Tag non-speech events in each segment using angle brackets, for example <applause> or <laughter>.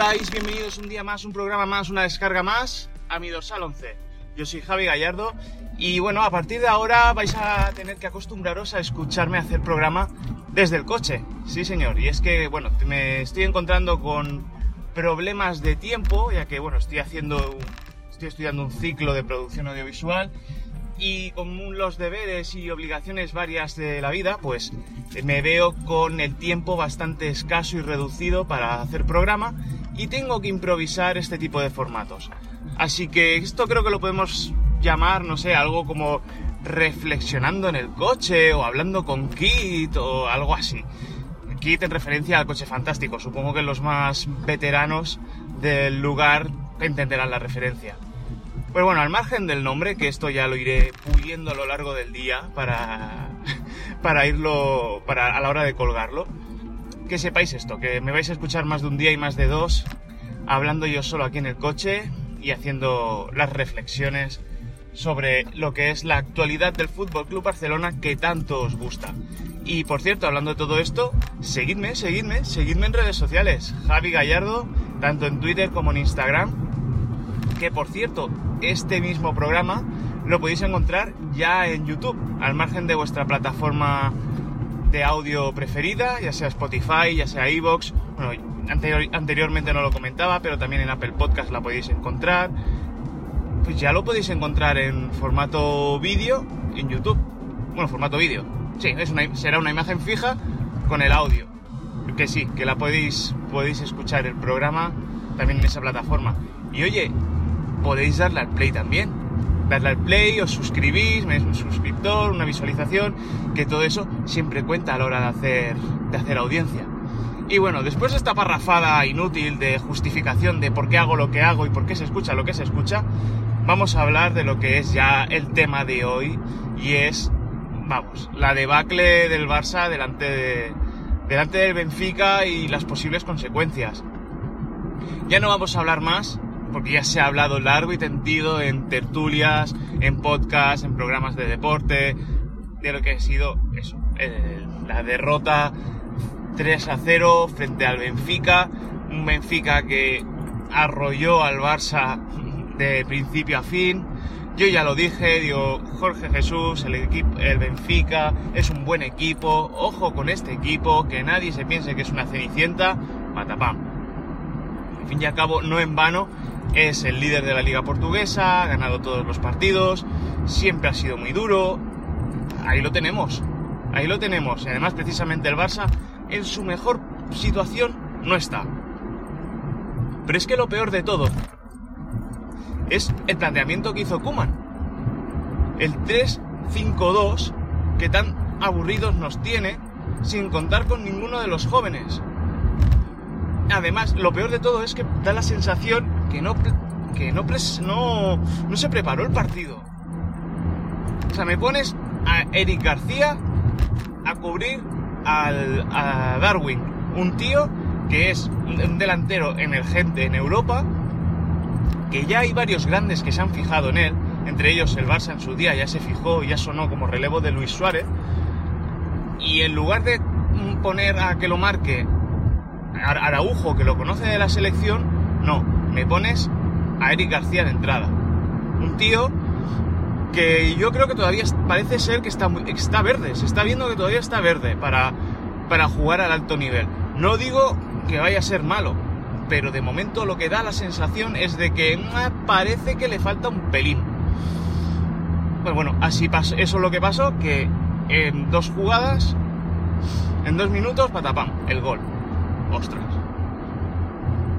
estáis? Bienvenidos un día más, un programa más, una descarga más a mi dorsal 11. Yo soy Javi Gallardo y bueno, a partir de ahora vais a tener que acostumbraros a escucharme hacer programa desde el coche. Sí, señor. Y es que, bueno, me estoy encontrando con problemas de tiempo, ya que, bueno, estoy haciendo, estoy estudiando un ciclo de producción audiovisual y con los deberes y obligaciones varias de la vida, pues me veo con el tiempo bastante escaso y reducido para hacer programa y tengo que improvisar este tipo de formatos. Así que esto creo que lo podemos llamar, no sé, algo como reflexionando en el coche o hablando con Kit o algo así. Kit en referencia al coche fantástico. Supongo que los más veteranos del lugar entenderán la referencia. Pues bueno, al margen del nombre, que esto ya lo iré puliendo a lo largo del día para, <laughs> para irlo, para a la hora de colgarlo, que sepáis esto, que me vais a escuchar más de un día y más de dos, hablando yo solo aquí en el coche y haciendo las reflexiones sobre lo que es la actualidad del Fútbol Club Barcelona que tanto os gusta. Y por cierto, hablando de todo esto, seguidme, seguidme, seguidme en redes sociales. Javi Gallardo, tanto en Twitter como en Instagram. Que por cierto, este mismo programa lo podéis encontrar ya en YouTube, al margen de vuestra plataforma de audio preferida, ya sea Spotify, ya sea Evox. Bueno, anteriormente no lo comentaba, pero también en Apple Podcast la podéis encontrar. Pues ya lo podéis encontrar en formato vídeo en YouTube. Bueno, formato vídeo. Sí, es será una imagen fija con el audio. Que sí, que la podéis, podéis escuchar el programa también en esa plataforma. Y oye, podéis darle al play también. Darle al play, os suscribís, me un suscriptor, una visualización, que todo eso siempre cuenta a la hora de hacer, de hacer audiencia. Y bueno, después de esta parrafada inútil de justificación de por qué hago lo que hago y por qué se escucha lo que se escucha, vamos a hablar de lo que es ya el tema de hoy y es, vamos, la debacle del Barça delante, de, delante del Benfica y las posibles consecuencias. Ya no vamos a hablar más porque ya se ha hablado largo y tendido en tertulias, en podcasts, en programas de deporte, de lo que ha sido eso, la derrota 3 a 0 frente al Benfica, un Benfica que arrolló al Barça de principio a fin. Yo ya lo dije, digo, Jorge Jesús, el, equipo, el Benfica es un buen equipo, ojo con este equipo, que nadie se piense que es una cenicienta, matapam. Al fin y al cabo, no en vano, es el líder de la liga portuguesa, ha ganado todos los partidos, siempre ha sido muy duro. Ahí lo tenemos, ahí lo tenemos. Y además, precisamente el Barça en su mejor situación no está. Pero es que lo peor de todo es el planteamiento que hizo Kuman. El 3-5-2 que tan aburridos nos tiene sin contar con ninguno de los jóvenes. Además, lo peor de todo es que da la sensación que no, que no, no, no se preparó el partido. O sea, me pones a Eric García a cubrir al, a Darwin, un tío que es un delantero emergente en Europa, que ya hay varios grandes que se han fijado en él, entre ellos el Barça en su día ya se fijó, ya sonó como relevo de Luis Suárez, y en lugar de poner a que lo marque Araujo, que lo conoce de la selección, no, me pones a Eric García de entrada. Un tío que yo creo que todavía parece ser que está, está verde, se está viendo que todavía está verde para, para jugar al alto nivel. No digo que vaya a ser malo, pero de momento lo que da la sensación es de que parece que le falta un pelín. Pues bueno, así pasó, eso es lo que pasó, que en dos jugadas, en dos minutos, patapam, el gol. Ostras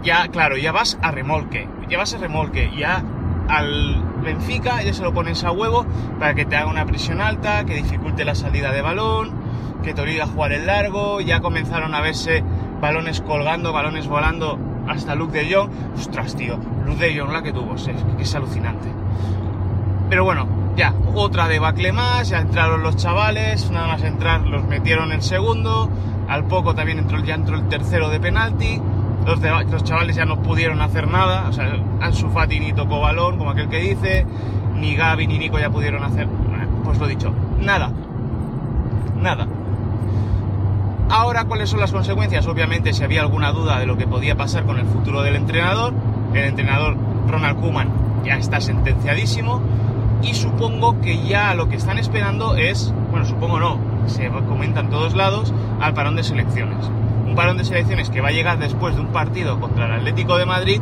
ya, claro, ya vas a remolque, ya vas a remolque, ya al Benfica ya se lo pones a huevo para que te haga una presión alta, que dificulte la salida de balón, que te obliga a jugar el largo, ya comenzaron a verse balones colgando, balones volando hasta Luke de Jong. Ostras, tío, Luke de Jong la que tuvo, es, que es alucinante. Pero bueno, ya, otra debacle más, ya entraron los chavales, nada más entrar los metieron el segundo, al poco también entró, ya entró el tercero de penalti, los, chavales ya no pudieron hacer nada, o sea, Ansu Fati ni tocó balón, como aquel que dice, ni Gaby ni Nico ya pudieron hacer, pues lo dicho, nada, nada. Ahora, ¿cuáles son las consecuencias? Obviamente, si había alguna duda de lo que podía pasar con el futuro del entrenador, el entrenador Ronald Koeman ya está sentenciadísimo y supongo que ya lo que están esperando es, bueno, supongo no, se comenta en todos lados, al parón de selecciones. Un parón de selecciones que va a llegar después de un partido contra el Atlético de Madrid,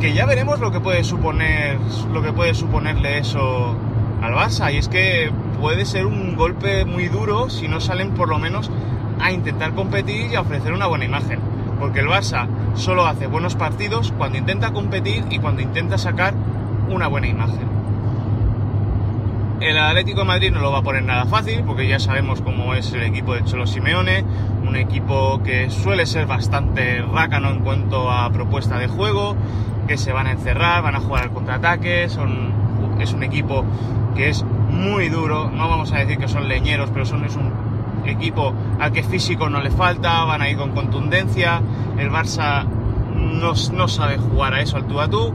que ya veremos lo que puede suponer, lo que puede suponerle eso al Barça. Y es que puede ser un golpe muy duro si no salen por lo menos a intentar competir y a ofrecer una buena imagen. Porque el Barça solo hace buenos partidos cuando intenta competir y cuando intenta sacar una buena imagen. El Atlético de Madrid no lo va a poner nada fácil, porque ya sabemos cómo es el equipo de Cholo Simeone, un equipo que suele ser bastante rácano en cuanto a propuesta de juego, que se van a encerrar, van a jugar al contraataque, es un equipo que es muy duro, no vamos a decir que son leñeros, pero son, es un equipo al que físico no le falta, van a ir con contundencia, el Barça no, no sabe jugar a eso al tú a tú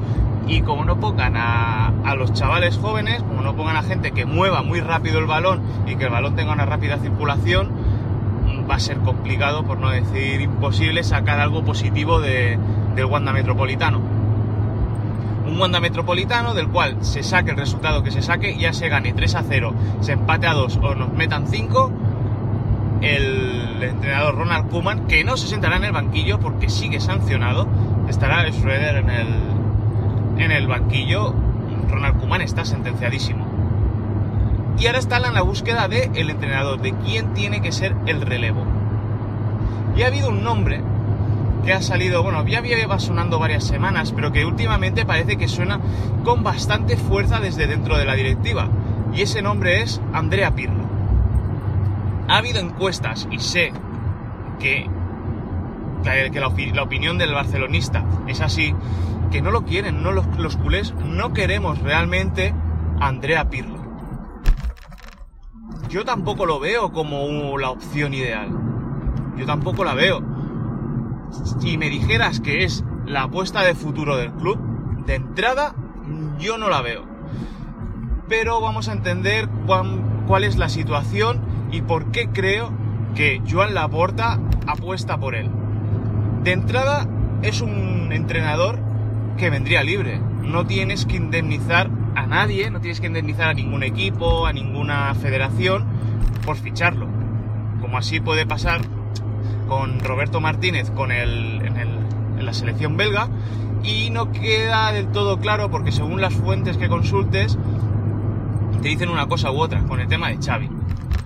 y como no pongan a, los chavales jóvenes, como no pongan a gente que mueva muy rápido el balón y que el balón tenga una rápida circulación, va a ser complicado, por no decir imposible, sacar algo positivo de, del Wanda Metropolitano. Un Wanda Metropolitano del cual se saque el resultado que se saque, ya se gane 3 a 0, se empate a 2 o nos metan 5, el entrenador Ronald Koeman, que no se sentará en el banquillo porque sigue sancionado, estará Schroeder en el, en el banquillo, Ronald Koeman está sentenciadísimo. Y ahora está en la búsqueda del el entrenador, de quién tiene que ser el relevo. Y ha habido un nombre que ha salido, bueno, ya había sonando varias semanas, pero que últimamente parece que suena con bastante fuerza desde dentro de la directiva. Y ese nombre es Andrea Pirlo. Ha habido encuestas y sé que, la, opinión del barcelonista es así, que no lo quieren, no los, culés no queremos realmente a Andrea Pirlo. Yo tampoco lo veo como la opción ideal. Yo tampoco la veo. Si me dijeras que es la apuesta de futuro del club, de entrada, yo no la veo. Pero vamos a entender cuál es la situación y por qué creo que Joan Laporta apuesta por él. De entrada, es un entrenador que vendría libre. No tienes que indemnizar a nadie, no tienes que indemnizar a ningún equipo, a ninguna federación por ficharlo. Como así puede pasar con Roberto Martínez con el, en, el, la selección belga y no queda del todo claro porque según las fuentes que consultes te dicen una cosa u otra con el tema de Xavi.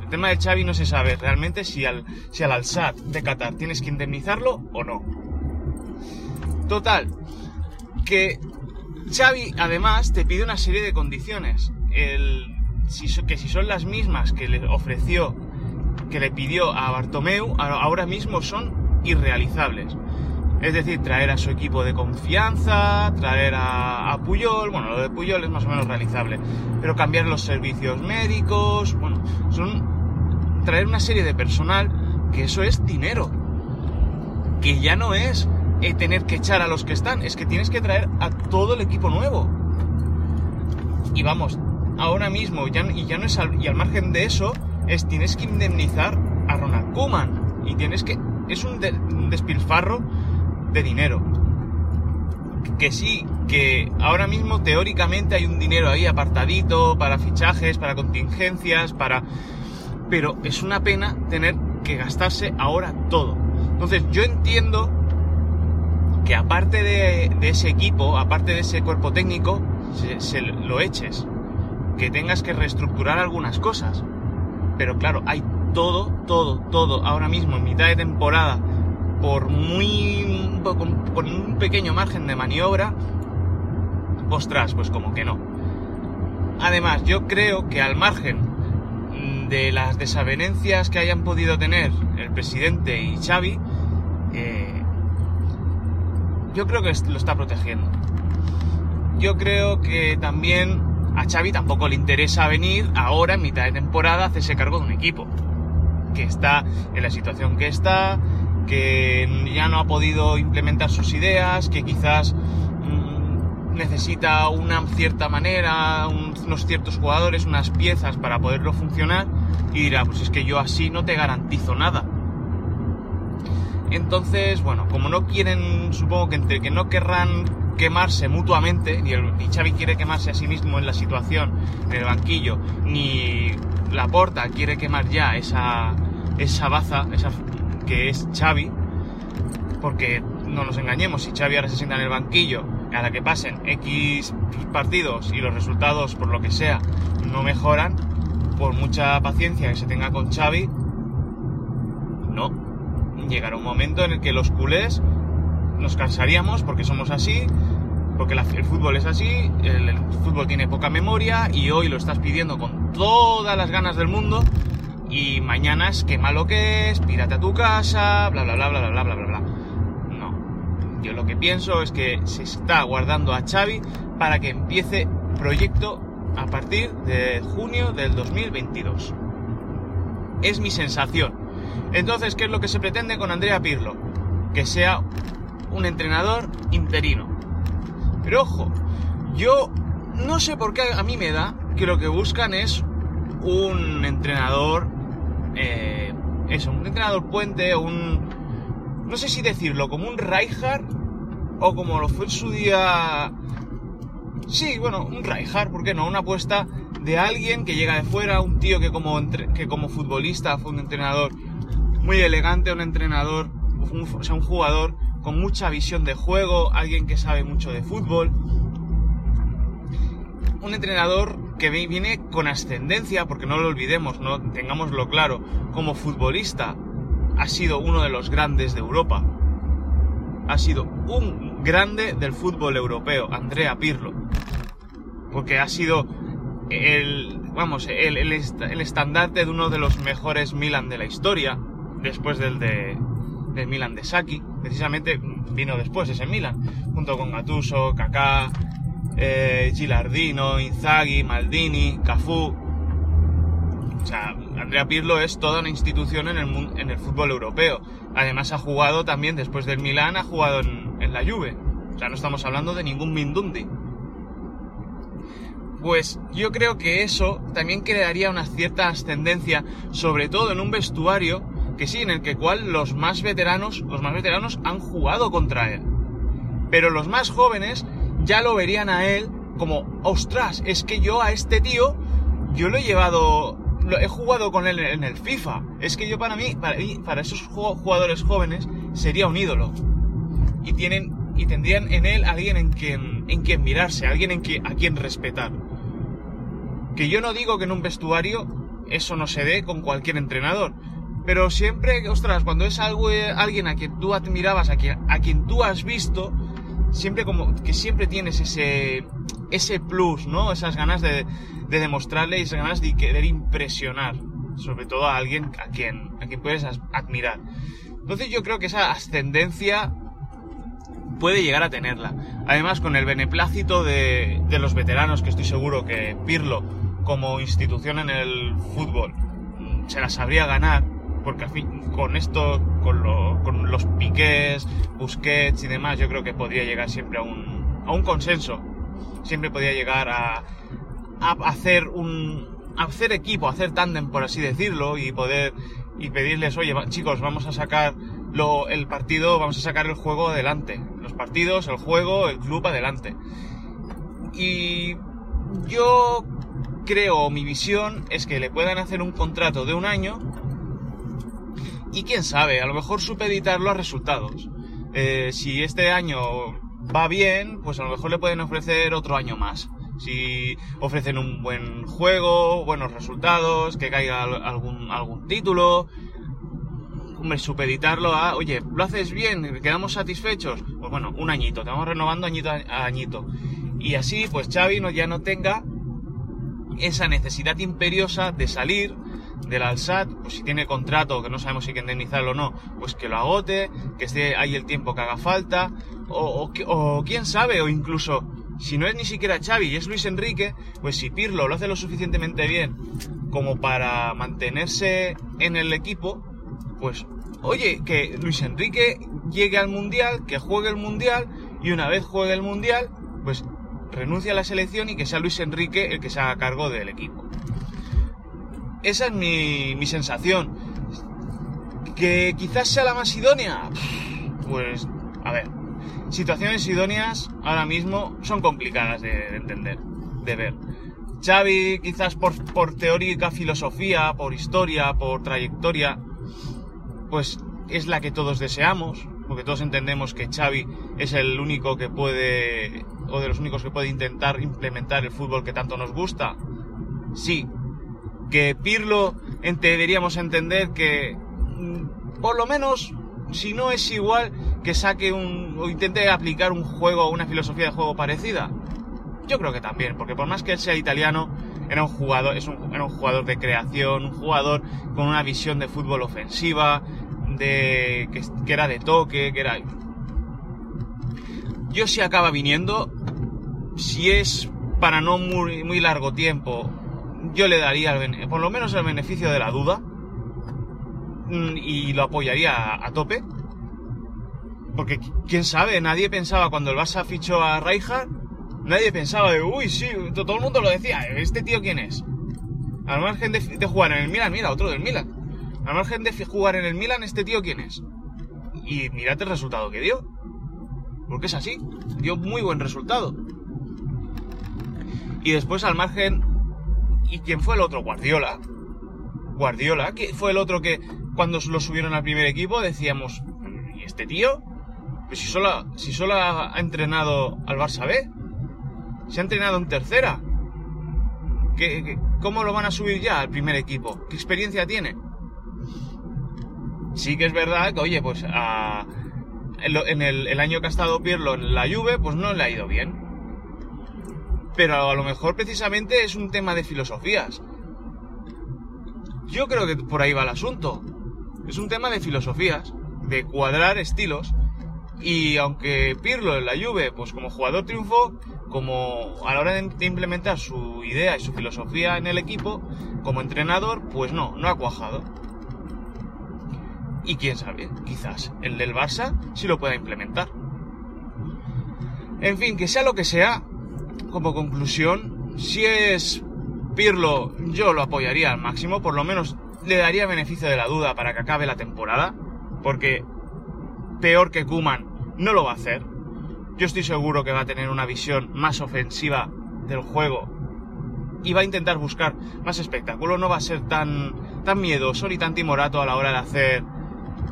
El tema de Xavi no se sabe realmente si al, si al Al-Sad de Qatar tienes que indemnizarlo o no. Total, que Xavi además te pide una serie de condiciones. Que si son las mismas que le ofreció, que le pidió a Bartomeu, ahora mismo son irrealizables. Es decir, traer a su equipo de confianza, traer a, a, Puyol, bueno, lo de Puyol es más o menos realizable, pero cambiar los servicios médicos, bueno, son traer una serie de personal que eso es dinero, que ya no es eh, tener que echar a los que están, es que tienes que traer a todo el equipo nuevo. Y vamos, ahora mismo, ya, y ya no es al, y al margen de eso, es tienes que indemnizar a Ronald Koeman. Y tienes que. Es un, de, un despilfarro de dinero. Que sí, que ahora mismo teóricamente hay un dinero ahí apartadito para fichajes, para contingencias, para... Pero es una pena tener que gastarse ahora todo. Entonces yo entiendo aparte de, ese equipo, aparte de ese cuerpo técnico, se, lo eches. Que tengas que reestructurar algunas cosas. Pero claro, hay todo, todo, todo ahora mismo en mitad de temporada por muy con, con, un pequeño margen de maniobra, ostras, pues como que no. Además, yo creo que al margen de las desavenencias que hayan podido tener el presidente y Xavi, eh, yo creo que lo está protegiendo. Yo creo que también a Xavi tampoco le interesa venir ahora en mitad de temporada a hacerse cargo de un equipo que está en la situación que está, que ya no ha podido implementar sus ideas, que quizás mmm, necesita una cierta manera, un, unos ciertos jugadores, unas piezas para poderlo funcionar y dirá, pues es que yo así no te garantizo nada. Entonces, bueno, como no quieren, supongo que entre que no querrán quemarse mutuamente, ni, el, Xavi quiere quemarse a sí mismo en la situación, en el banquillo, ni Laporta quiere quemar ya esa, esa baza, esa, que es Xavi, porque no nos engañemos, si Xavi ahora se sienta en el banquillo, a la que pasen X partidos y los resultados, por lo que sea, no mejoran, por mucha paciencia que se tenga con Xavi, no. Llegará un momento en el que los culés nos cansaríamos porque somos así, porque el fútbol es así, el, fútbol tiene poca memoria y hoy lo estás pidiendo con todas las ganas del mundo y mañana es que malo que es, pírate a tu casa, bla bla bla bla bla bla bla bla. No. Yo lo que pienso es que se está guardando a Xavi para que empiece proyecto a partir de junio del 2022. Es mi sensación. Entonces, ¿qué es lo que se pretende con Andrea Pirlo? Que sea un entrenador interino. Pero ojo, yo no sé por qué a mí me da que lo que buscan es un entrenador, eh, eso, un entrenador puente, un, no sé si decirlo, como un Rijkaard o como lo fue en su día, sí, bueno, un Rijkaard, ¿por qué no? Una apuesta de alguien que llega de fuera, un tío que como, que como futbolista fue un entrenador muy elegante, un entrenador, un, o sea, un jugador con mucha visión de juego, alguien que sabe mucho de fútbol. Un entrenador que viene con ascendencia, porque no lo olvidemos, no tengámoslo claro, como futbolista ha sido uno de los grandes de Europa. Ha sido un grande del fútbol europeo, Andrea Pirlo. Porque ha sido el, vamos, el, el, el estandarte de uno de los mejores Milan de la historia, después del de, del Milan de Saki, precisamente vino después ese Milan, junto con Gattuso, Kaká, eh, Gilardino, Inzaghi, Maldini, Cafú. O sea, Andrea Pirlo es toda una institución en el, en el fútbol europeo. Además ha jugado también, después del Milan, ha jugado en, en la Juve. O sea, no estamos hablando de ningún Mindundi. Pues yo creo que eso también crearía una cierta ascendencia, sobre todo en un vestuario que sí, en el que cual los más veteranos, los más veteranos han jugado contra él. Pero los más jóvenes ya lo verían a él como, ostras, es que yo a este tío, yo lo he llevado, he jugado con él en el FIFA. Es que yo para mí, para, para esos jugadores jóvenes, sería un ídolo. Y tienen, y tendrían en él alguien en quien, en quien mirarse, alguien en quien, a quien respetar. Que yo no digo que en un vestuario eso no se dé con cualquier entrenador, pero siempre, ostras, cuando es algo, alguien a quien tú admirabas, a quien, a quien tú has visto, siempre como que siempre tienes ese, ese plus, ¿no? Esas ganas de, de demostrarle y esas ganas de querer impresionar, sobre todo a alguien a quien, a quien puedes admirar. Entonces yo creo que esa ascendencia puede llegar a tenerla. Además, con el beneplácito de, de los veteranos, que estoy seguro que Pirlo, como institución en el fútbol, se la sabría ganar, porque con esto, con, lo, con, los piqués, Busquets y demás, yo creo que podría llegar siempre a un, a un consenso. Siempre podría llegar a, a hacer un a hacer equipo, hacer tándem, por así decirlo, y poder y pedirles, oye, chicos, vamos a sacar lo, el partido, vamos a sacar el juego adelante. Los partidos, el juego, el club adelante. Y yo creo, mi visión es que le puedan hacer un contrato de un año y quién sabe, a lo mejor supeditar los resultados. Eh, si este año va bien, pues a lo mejor le pueden ofrecer otro año más. Si ofrecen un buen juego, buenos resultados, que caiga algún, algún título, hombre, supeditarlo a, oye, ¿lo haces bien? ¿Quedamos satisfechos? Pues bueno, un añito, te vamos renovando añito a añito. Y así, pues Xavi no, ya no tenga esa necesidad imperiosa de salir del Alsat, pues si tiene contrato, que no sabemos si hay que indemnizarlo o no, pues que lo agote, que esté ahí el tiempo que haga falta, o, o, o, quién sabe, o incluso, si no es ni siquiera Xavi y es Luis Enrique, pues si Pirlo lo hace lo suficientemente bien como para mantenerse en el equipo, pues oye, que Luis Enrique llegue al Mundial, que juegue el Mundial, y una vez juegue el Mundial, pues renuncia a la selección y que sea Luis Enrique el que se haga cargo del equipo. Esa es mi, mi sensación. ¿Que quizás sea la más idónea? Pues, a ver, situaciones idóneas ahora mismo son complicadas de, entender, de ver. Xavi, quizás por, por teórica filosofía, por historia, por trayectoria, pues es la que todos deseamos, porque todos entendemos que Xavi es el único que puede, o de los únicos que puede intentar implementar el fútbol que tanto nos gusta. Sí, que Pirlo deberíamos entender que mm, por lo menos si no es igual que saque un o intente aplicar un juego una filosofía de juego parecida. Yo creo que también, porque por más que él sea italiano, era un jugador, es un, era un jugador de creación, un jugador con una visión de fútbol ofensiva, de que, que era de toque, que era. Yo si acaba viniendo, si es para no muy, muy largo tiempo yo le daría por lo menos el beneficio de la duda mm, y lo apoyaría a, tope. Porque quién sabe, nadie pensaba cuando el Barça fichó a Rijkaard, nadie pensaba de, uy, sí, todo el mundo lo decía, ¿este tío quién es? Al margen de, de, jugar en el Milan, mira, otro del Milan. Al margen de jugar en el Milan, ¿este tío quién es? Y mirad el resultado que dio. Porque es así, dio muy buen resultado. Y después al margen ¿Y quién fue el otro? Guardiola. Guardiola, que fue el otro que cuando lo subieron al primer equipo decíamos, ¿y este tío? Pues si solo, si solo ha entrenado al Barça B, se ha entrenado en tercera. ¿Qué, cómo lo van a subir ya al primer equipo? ¿Qué experiencia tiene? Sí que es verdad que, oye, pues en el, el, año que ha estado Pirlo en la Juve, pues no le ha ido bien pero a lo mejor precisamente es un tema de filosofías. Yo creo que por ahí va el asunto. Es un tema de filosofías, de cuadrar estilos. Y aunque Pirlo en la Juve, pues como jugador triunfó, como a la hora de implementar su idea y su filosofía en el equipo, como entrenador, pues no, no ha cuajado. Y quién sabe, quizás el del Barça sí lo pueda implementar. En fin, que sea lo que sea, como conclusión, si es Pirlo, yo lo apoyaría al máximo, por lo menos le daría beneficio de la duda para que acabe la temporada, porque peor que Kuman no lo va a hacer. Yo estoy seguro que va a tener una visión más ofensiva del juego y va a intentar buscar más espectáculo, no va a ser tan, tan miedoso ni tan timorato a la hora de hacer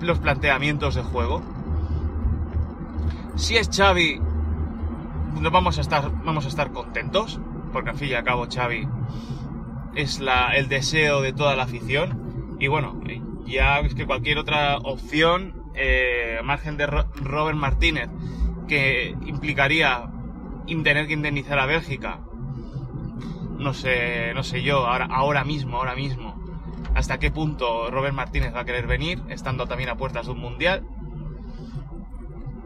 los planteamientos de juego. Si es Xavi, no vamos a estar, vamos a estar contentos, porque al fin y al cabo Xavi es la, el deseo de toda la afición. Y bueno, ya es que cualquier otra opción, eh, margen de Robert Martínez, que implicaría tener que indemnizar a Bélgica, no sé, no sé yo, ahora, ahora mismo, ahora mismo, hasta qué punto Robert Martínez va a querer venir, estando también a puertas de un mundial.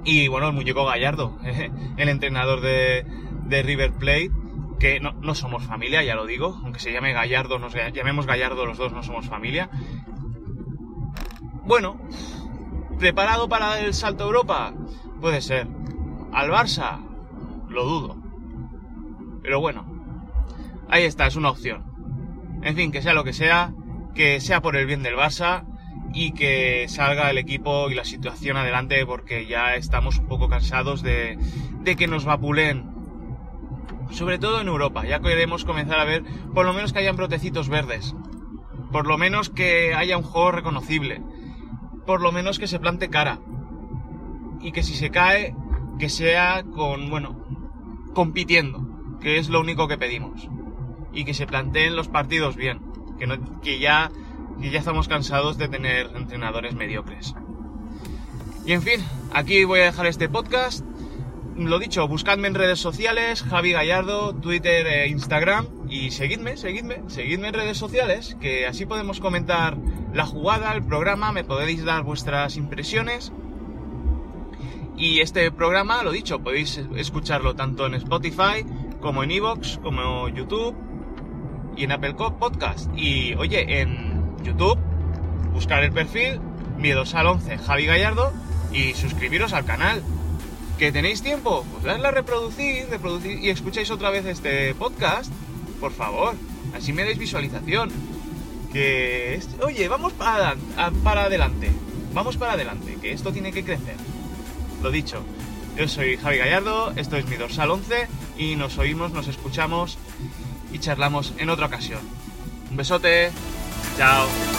Y bueno, el muñeco Gallardo, <laughs> el entrenador de, River Plate, que no, somos familia, ya lo digo, aunque se llame Gallardo, nos llamemos Gallardo los dos, no somos familia. Bueno, ¿preparado para el salto a Europa? Puede ser. ¿Al Barça? Lo dudo. Pero bueno, ahí está, es una opción. En fin, que sea lo que sea, que sea por el bien del Barça y que salga el equipo y la situación adelante porque ya estamos un poco cansados de, que nos vapulen. Sobre todo en Europa, ya queremos comenzar a ver por lo menos que hayan brotecitos verdes. Por lo menos que haya un juego reconocible. Por lo menos que se plante cara. Y que si se cae, que sea con, bueno, compitiendo. Que es lo único que pedimos. Y que se planteen los partidos bien. Que, no, que ya y ya estamos cansados de tener entrenadores mediocres. Y en fin, aquí voy a dejar este podcast. Lo dicho, buscadme en redes sociales, Javi Gallardo, Twitter e Instagram. Y seguidme, seguidme, seguidme en redes sociales, que así podemos comentar la jugada, el programa, me podéis dar vuestras impresiones. Y este programa, lo dicho, podéis escucharlo tanto en Spotify, como en Evox, como YouTube y en Apple Podcast. Y oye, en YouTube, buscar el perfil Miedos al 11 Javi Gallardo y suscribiros al canal. ¿Que tenéis tiempo? Pues dadle a reproducir, reproducir y escucháis otra vez este podcast. Por favor, así me dais visualización. Que... Oye, vamos para, para adelante. vamos para adelante, que esto tiene que crecer. Lo dicho, yo soy Javi Gallardo, esto es mi dorsal 11 y nos oímos, nos escuchamos y charlamos en otra ocasión. Un besote, Ciao.